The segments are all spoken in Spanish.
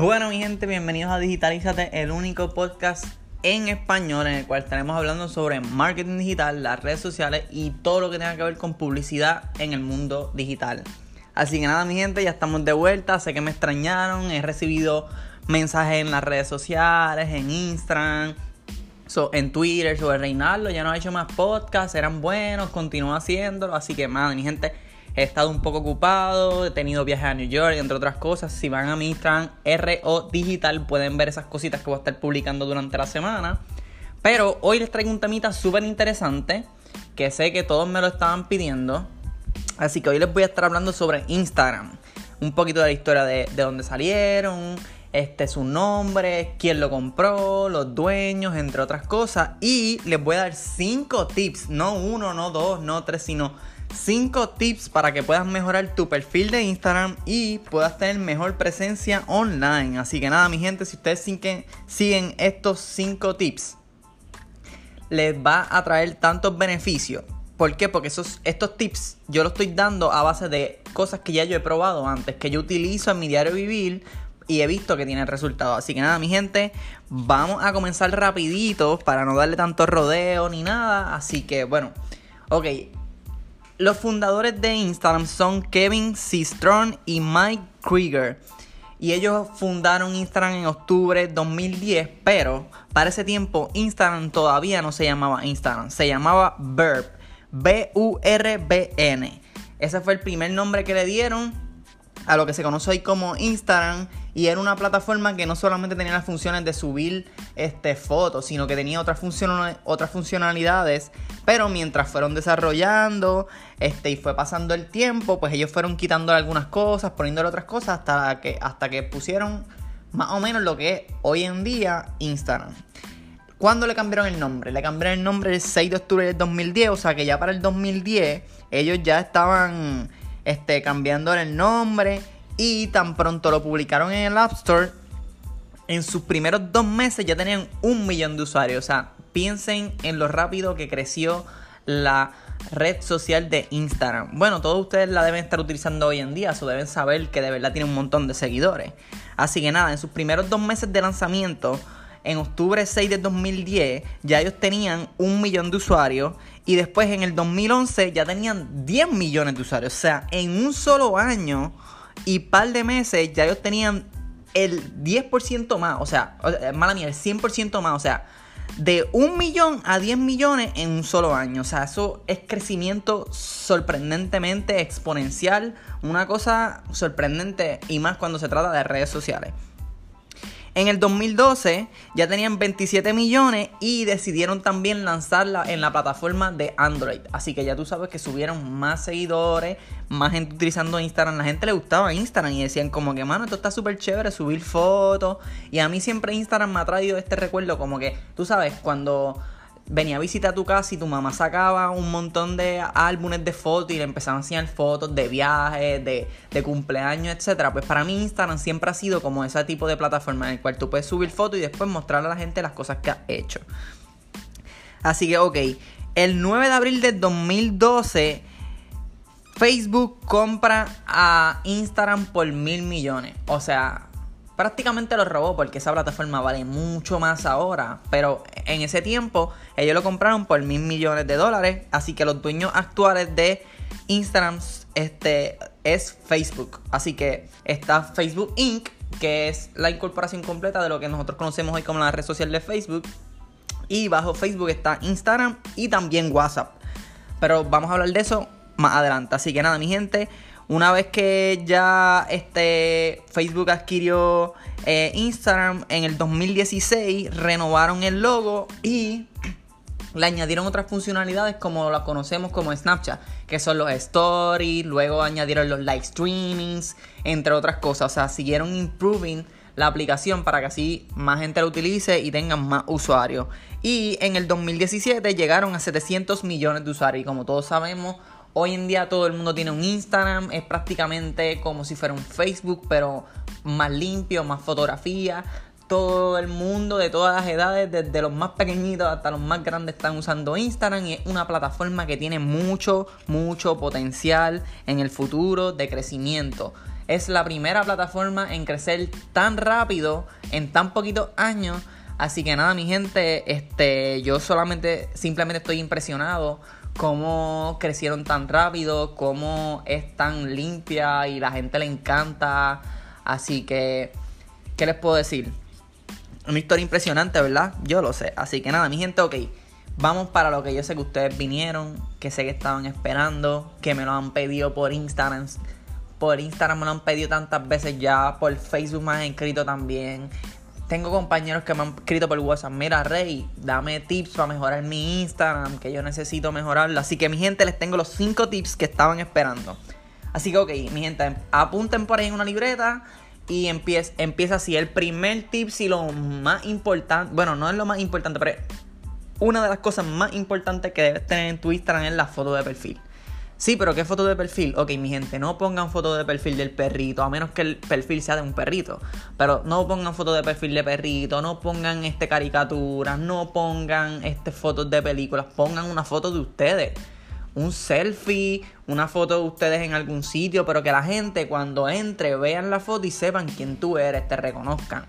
Bueno, mi gente, bienvenidos a Digitalízate, el único podcast en español en el cual estaremos hablando sobre marketing digital, las redes sociales y todo lo que tenga que ver con publicidad en el mundo digital. Así que nada, mi gente, ya estamos de vuelta. Sé que me extrañaron, he recibido mensajes en las redes sociales, en Instagram, en Twitter sobre Reinaldo. Ya no ha hecho más podcasts, eran buenos, continúa haciéndolo. Así que, nada, mi gente He estado un poco ocupado, he tenido viajes a New York, entre otras cosas. Si van a mi Instagram, RO Digital, pueden ver esas cositas que voy a estar publicando durante la semana. Pero hoy les traigo un temita súper interesante que sé que todos me lo estaban pidiendo. Así que hoy les voy a estar hablando sobre Instagram. Un poquito de la historia de, de dónde salieron, este su nombre, quién lo compró, los dueños, entre otras cosas. Y les voy a dar 5 tips, no uno, no dos, no tres, sino 5 tips para que puedas mejorar tu perfil de Instagram y puedas tener mejor presencia online. Así que nada, mi gente, si ustedes siguen, estos 5 tips, les va a traer tantos beneficios. ¿Por qué? Porque esos, estos tips yo los estoy dando a base de cosas que ya yo he probado antes, que yo utilizo en mi diario vivir y he visto que tienen resultados. Así que nada, mi gente, vamos a comenzar rapidito para no darle tanto rodeo ni nada. Así que bueno, ok, los fundadores de Instagram son Kevin Systrom y Mike Krieger. Y ellos fundaron Instagram en octubre de 2010, pero para ese tiempo Instagram todavía no se llamaba Instagram, se llamaba Burb, B-U-R-B-N. Ese fue el primer nombre que le dieron a lo que se conoce hoy como Instagram y era una plataforma que no solamente tenía las funciones de subir este, fotos, sino que tenía otras, otras funcionalidades. Pero mientras fueron desarrollando este, y fue pasando el tiempo, pues ellos fueron quitando algunas cosas, poniéndole otras cosas hasta que, hasta que pusieron más o menos lo que es hoy en día Instagram. ¿Cuándo le cambiaron el nombre? Le cambiaron el nombre el 6 de octubre del 2010, o sea que ya para el 2010 ellos ya estaban este, cambiando el nombre y tan pronto lo publicaron en el App Store, en sus primeros dos meses ya tenían un millón de usuarios. O sea, piensen en lo rápido que creció la red social de Instagram. Bueno, todos ustedes la deben estar utilizando hoy en día, o deben saber que de verdad tiene un montón de seguidores. Así que nada, en sus primeros dos meses de lanzamiento, en octubre 6 de 2010, ya ellos tenían un millón de usuarios. Y después en el 2011 ya tenían 10 millones de usuarios. O sea, en un solo año y par de meses ya ellos tenían el 10% más, o sea, mala mía, el 100% más, o sea, de un millón a 10 millones en un solo año. O sea, eso es crecimiento sorprendentemente exponencial, una cosa sorprendente y más cuando se trata de redes sociales. En el 2012 ya tenían 27 millones y decidieron también lanzarla en la plataforma de Android. Así que ya tú sabes que subieron más seguidores, más gente utilizando Instagram. La gente le gustaba Instagram y decían como que, mano, esto está súper chévere, subir fotos. Y a mí siempre Instagram me ha traído este recuerdo como que, tú sabes, cuando venía a visitar tu casa y tu mamá sacaba un montón de álbumes de fotos y le empezaban a enseñar fotos de viajes, de, de cumpleaños, etc. Pues para mí Instagram siempre ha sido como ese tipo de plataforma en el cual tú puedes subir fotos y después mostrarle a la gente las cosas que has hecho. Así que, ok, el 9 de abril del 2012, Facebook compra a Instagram por mil millones. O sea, prácticamente lo robó porque esa plataforma vale mucho más ahora. Pero en ese tiempo ellos lo compraron por mil millones de dólares. Así que los dueños actuales de Instagram este, es Facebook. Así que está Facebook Inc., que es la incorporación completa de lo que nosotros conocemos hoy como la red social de Facebook. Y bajo Facebook está Instagram y también WhatsApp. Pero vamos a hablar de eso más adelante. Así que nada, mi gente. Una vez que ya este Facebook adquirió eh, Instagram en el 2016, renovaron el logo y le añadieron otras funcionalidades como las conocemos como Snapchat, que son los stories, luego añadieron los live streamings, entre otras cosas. O sea, siguieron improving la aplicación para que así más gente la utilice y tengan más usuarios. Y en el 2017 llegaron a 700 millones de usuarios y como todos sabemos, Hoy en día todo el mundo tiene un Instagram, es prácticamente como si fuera un Facebook, pero más limpio, más fotografía. Todo el mundo de todas las edades, desde los más pequeñitos hasta los más grandes, están usando Instagram y es una plataforma que tiene mucho, mucho potencial en el futuro de crecimiento. es la primera plataforma en crecer tan rápido en tan poquitos años. Así que nada, mi gente, este, yo solamente, simplemente estoy impresionado cómo crecieron tan rápido, cómo es tan limpia y la gente le encanta. Así que, ¿qué les puedo decir? Una historia impresionante, ¿verdad? Yo lo sé. Así que nada, mi gente, ok. Vamos para lo que yo sé que ustedes vinieron, que sé que estaban esperando, que me lo han pedido por Instagram. Por Instagram me lo han pedido tantas veces ya, por Facebook me han escrito también. Tengo compañeros que me han escrito por WhatsApp, mira Rey, dame tips para mejorar mi Instagram, que yo necesito mejorarlo. Así que mi gente les tengo los 5 tips que estaban esperando. Así que ok, mi gente, apunten por ahí en una libreta y empieza, empieza así. El primer tip, y lo más importante, bueno, no es lo más importante, pero una de las cosas más importantes que debes tener en tu Instagram es la foto de perfil. Sí, pero ¿qué foto de perfil? Ok, mi gente, no pongan foto de perfil del perrito, a menos que el perfil sea de un perrito. Pero no pongan foto de perfil de perrito, no pongan este caricaturas, no pongan este fotos de películas, pongan una foto de ustedes. Un selfie, una foto de ustedes en algún sitio, pero que la gente cuando entre vean la foto y sepan quién tú eres, te reconozcan.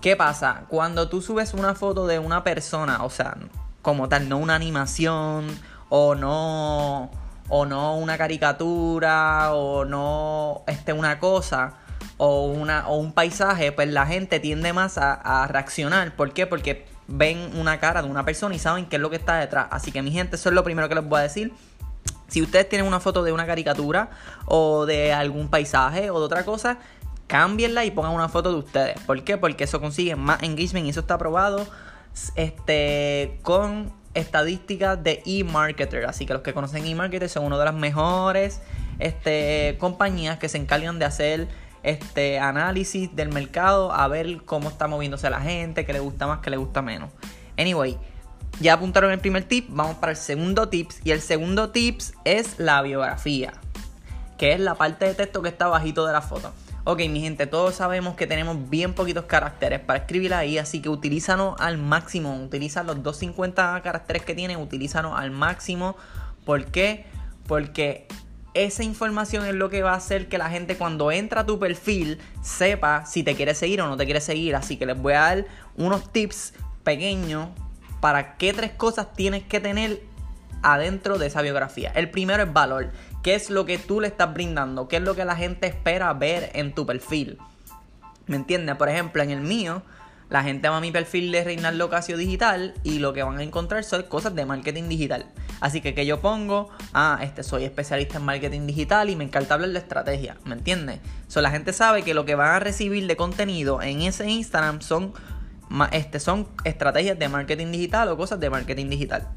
¿Qué pasa? Cuando tú subes una foto de una persona, o sea, como tal, no una animación o no o no una caricatura o no este una cosa o una o un paisaje, pues la gente tiende más a, reaccionar. ¿Por qué? Porque ven una cara de una persona y saben qué es lo que está detrás. Así que mi gente, eso es lo primero que les voy a decir. Si ustedes tienen una foto de una caricatura o de algún paisaje o de otra cosa, cámbienla y pongan una foto de ustedes. ¿Por qué? Porque eso consigue más engagement y eso está probado este, con estadísticas de eMarketer. Así que los que conocen eMarketer son una de las mejores este, compañías que se encargan de hacer este análisis del mercado a ver cómo está moviéndose la gente, qué le gusta más, qué le gusta menos. Anyway, ya apuntaron el primer tip, vamos para el segundo tips y el segundo tips es la biografía, que es la parte de texto que está bajito de la foto. Ok, mi gente, todos sabemos que tenemos bien poquitos caracteres para escribir ahí, así que utilízanos al máximo. Utiliza los 250 caracteres que tienen, utilízanos al máximo. ¿Por qué? Porque esa información es lo que va a hacer que la gente cuando entra a tu perfil sepa si te quiere seguir o no te quiere seguir. Así que les voy a dar unos tips pequeños para qué tres cosas tienes que tener adentro de esa biografía. El primero es valor. ¿Qué es lo que tú le estás brindando? ¿Qué es lo que la gente espera ver en tu perfil? ¿Me entiendes? Por ejemplo, en el mío, la gente va a mi perfil de Reinaldo Casio Digital y lo que van a encontrar son cosas de marketing digital. Así que que yo pongo, ah, este soy especialista en marketing digital y me encanta hablar de estrategia, ¿me entiendes? So, la gente sabe que lo que van a recibir de contenido en ese Instagram son, este, son estrategias de marketing digital o cosas de marketing digital.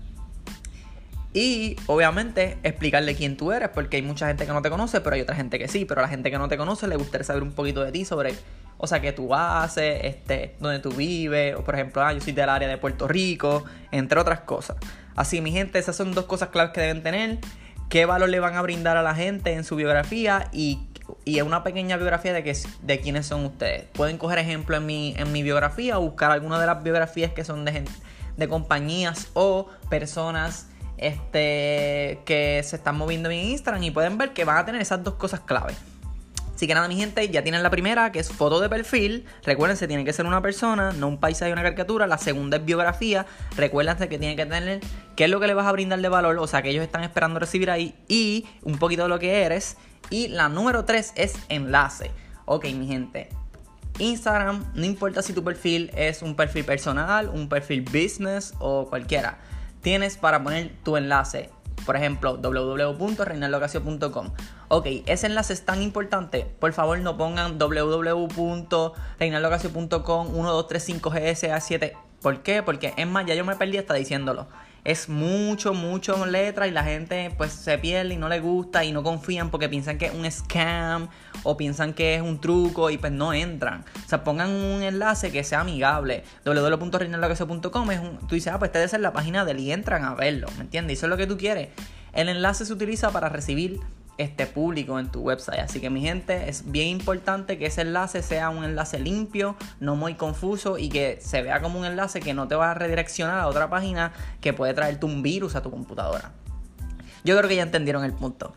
Y obviamente explicarle quién tú eres, porque hay mucha gente que no te conoce, pero hay otra gente que sí. Pero a la gente que no te conoce le gustaría saber un poquito de ti sobre, o sea, qué tú haces, este, dónde tú vives, o por ejemplo, ah, yo soy del área de Puerto Rico, entre otras cosas. Así, mi gente, esas son dos cosas claves que deben tener. ¿Qué valor le van a brindar a la gente en su biografía? Y, y una pequeña biografía de, que, de quiénes son ustedes. Pueden coger ejemplo en mi, en mi biografía buscar alguna de las biografías que son de, de compañías o personas este, que se están moviendo en Instagram y pueden ver que van a tener esas dos cosas clave. Así que nada, mi gente, ya tienen la primera, que es foto de perfil. Recuérdense, tiene que ser una persona, no un paisaje y una caricatura. La segunda es biografía. Recuérdense que tiene que tener qué es lo que le vas a brindar de valor, o sea, que ellos están esperando recibir ahí, y un poquito de lo que eres. Y la número tres es enlace. Ok, mi gente, Instagram, no importa si tu perfil es un perfil personal, un perfil business o cualquiera tienes para poner tu enlace. Por ejemplo, www.reinaldocasio.com. Ok, ese enlace es tan importante. Por favor, no pongan www.reinaldocasio.com 1235GSA7. ¿Por qué? Porque es más, ya yo me perdí hasta diciéndolo es mucho, mucho letra y la gente pues se pierde y no le gusta y no confían porque piensan que es un scam o piensan que es un truco y pues no entran. O sea, pongan un enlace que sea amigable. www.reinaldocaso.com es un... Tú dices, ah, pues debe ser la página del y entran a verlo, ¿me entiendes? Y eso es lo que tú quieres. El enlace se utiliza para recibir este público en tu website. Así que mi gente, es bien importante que ese enlace sea un enlace limpio, no muy confuso y que se vea como un enlace que no te va a redireccionar a otra página que puede traerte un virus a tu computadora. Yo creo que ya entendieron el punto.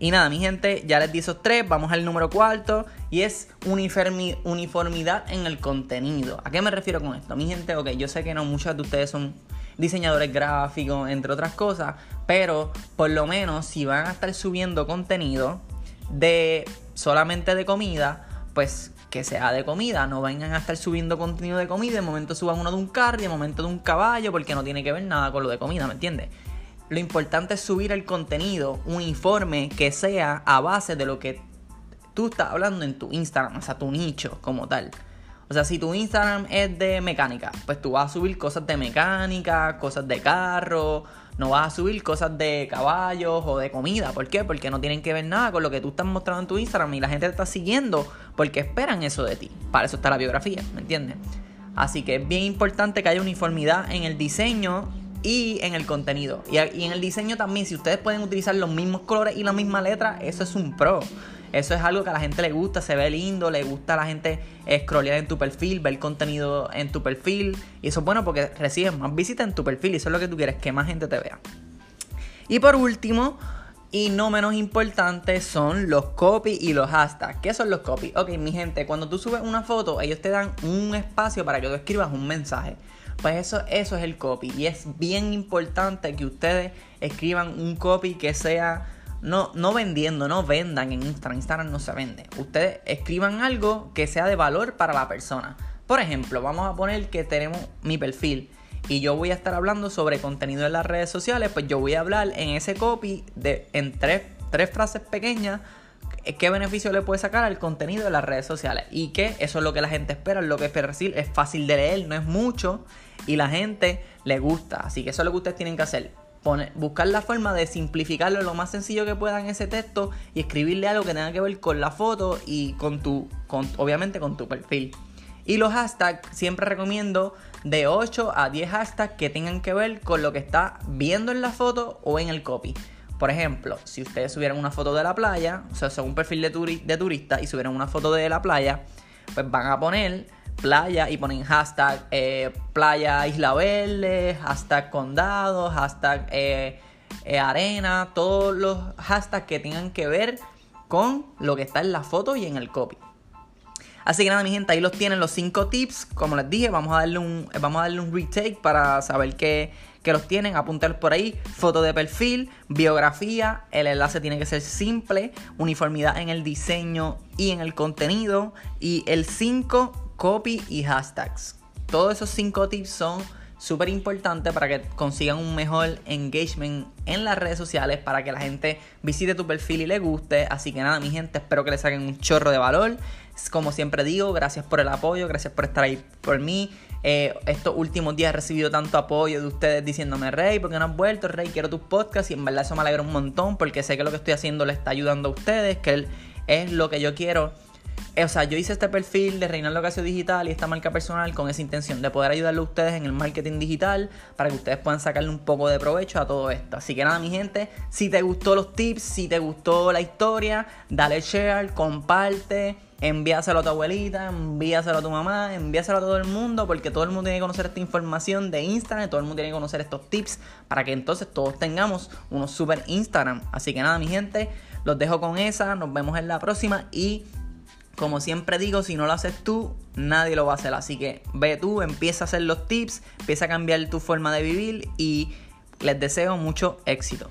Y nada, mi gente, ya les di esos tres, vamos al número cuarto y es uniformidad en el contenido. ¿A qué me refiero con esto? Mi gente, ok, yo sé que no muchos de ustedes son diseñadores gráficos, entre otras cosas, pero por lo menos si van a estar subiendo contenido de solamente de comida, pues que sea de comida, no vengan a estar subiendo contenido de comida, de momento suban uno de un carro de momento de un caballo, porque no tiene que ver nada con lo de comida, ¿me entiendes? Lo importante es subir el contenido uniforme que sea a base de lo que tú estás hablando en tu Instagram, o sea, tu nicho como tal. O sea, si tu Instagram es de mecánica, pues tú vas a subir cosas de mecánica, cosas de carro, no vas a subir cosas de caballos o de comida. ¿Por qué? Porque no tienen que ver nada con lo que tú estás mostrando en tu Instagram y la gente te está siguiendo porque esperan eso de ti. Para eso está la biografía, ¿me entiendes? Así que es bien importante que haya uniformidad en el diseño y en el contenido. Y, en el diseño también, si ustedes pueden utilizar los mismos colores y la misma letra, eso es un pro. Eso es algo que a la gente le gusta, se ve lindo, le gusta a la gente scrollear en tu perfil, ver contenido en tu perfil. Y eso es bueno porque recibes más visitas en tu perfil y eso es lo que tú quieres, que más gente te vea. Y por último, y no menos importante, son los copy y los hashtags. ¿Qué son los copy? Ok, mi gente, cuando tú subes una foto, ellos te dan un espacio para que tú escribas un mensaje. Pues eso, eso es el copy. Y es bien importante que ustedes escriban un copy que sea no, no vendiendo, no vendan en Instagram. Instagram no se vende. Ustedes escriban algo que sea de valor para la persona. Por ejemplo, vamos a poner que tenemos mi perfil y yo voy a estar hablando sobre contenido en las redes sociales. Pues yo voy a hablar en ese copy de, en tres, tres frases pequeñas qué beneficio le puede sacar al contenido de las redes sociales y que eso es lo que la gente espera, lo que espera decir, es fácil de leer, no es mucho y la gente le gusta. Así que eso es lo que ustedes tienen que hacer. Buscar la forma de simplificarlo lo más sencillo que puedan ese texto y escribirle algo que tenga que ver con la foto y con tu, obviamente con tu perfil. Y los hashtags, siempre recomiendo de 8 a 10 hashtags que tengan que ver con lo que está viendo en la foto o en el copy. Por ejemplo, si ustedes subieran una foto de la playa, o sea, son un perfil de turista y subieran una foto de la playa, pues van a poner playa y ponen hashtag eh, playa Isla Verde, hashtag condado, hashtag eh, eh, arena, todos los hashtags que tengan que ver con lo que está en la foto y en el copy. Así que nada, mi gente, ahí los tienen los 5 tips. Como les dije, vamos a darle un, vamos a darle un retake para saber que, que los tienen. Apuntar por ahí, foto de perfil, biografía. El enlace tiene que ser simple, uniformidad en el diseño y en el contenido. Y el 5 copy y hashtags. Todos esos cinco tips son súper importantes para que consigan un mejor engagement en las redes sociales, para que la gente visite tu perfil y le guste. Así que nada, mi gente, espero que les saquen un chorro de valor. Como siempre digo, gracias por el apoyo, gracias por estar ahí por mí. Eh, estos últimos días he recibido tanto apoyo de ustedes diciéndome, Rey, ¿por qué no has vuelto? Rey, quiero tus podcasts. Y en verdad eso me alegra un montón porque sé que lo que estoy haciendo le está ayudando a ustedes, que es lo que yo quiero o sea, yo hice este perfil de Reinaldo Casio Digital y esta marca personal con esa intención de poder ayudarle a ustedes en el marketing digital para que ustedes puedan sacarle un poco de provecho a todo esto. Así que nada, mi gente, si te gustó los tips, si te gustó la historia, dale share, comparte, envíaselo a tu abuelita, envíaselo a tu mamá, envíaselo a todo el mundo porque todo el mundo tiene que conocer esta información de Instagram, todo el mundo tiene que conocer estos tips para que entonces todos tengamos unos super Instagram. Así que nada, mi gente, los dejo con esa, nos vemos en la próxima y como siempre digo, si no lo haces tú, nadie lo va a hacer. Así que ve tú, empieza a hacer los tips, empieza a cambiar tu forma de vivir y les deseo mucho éxito.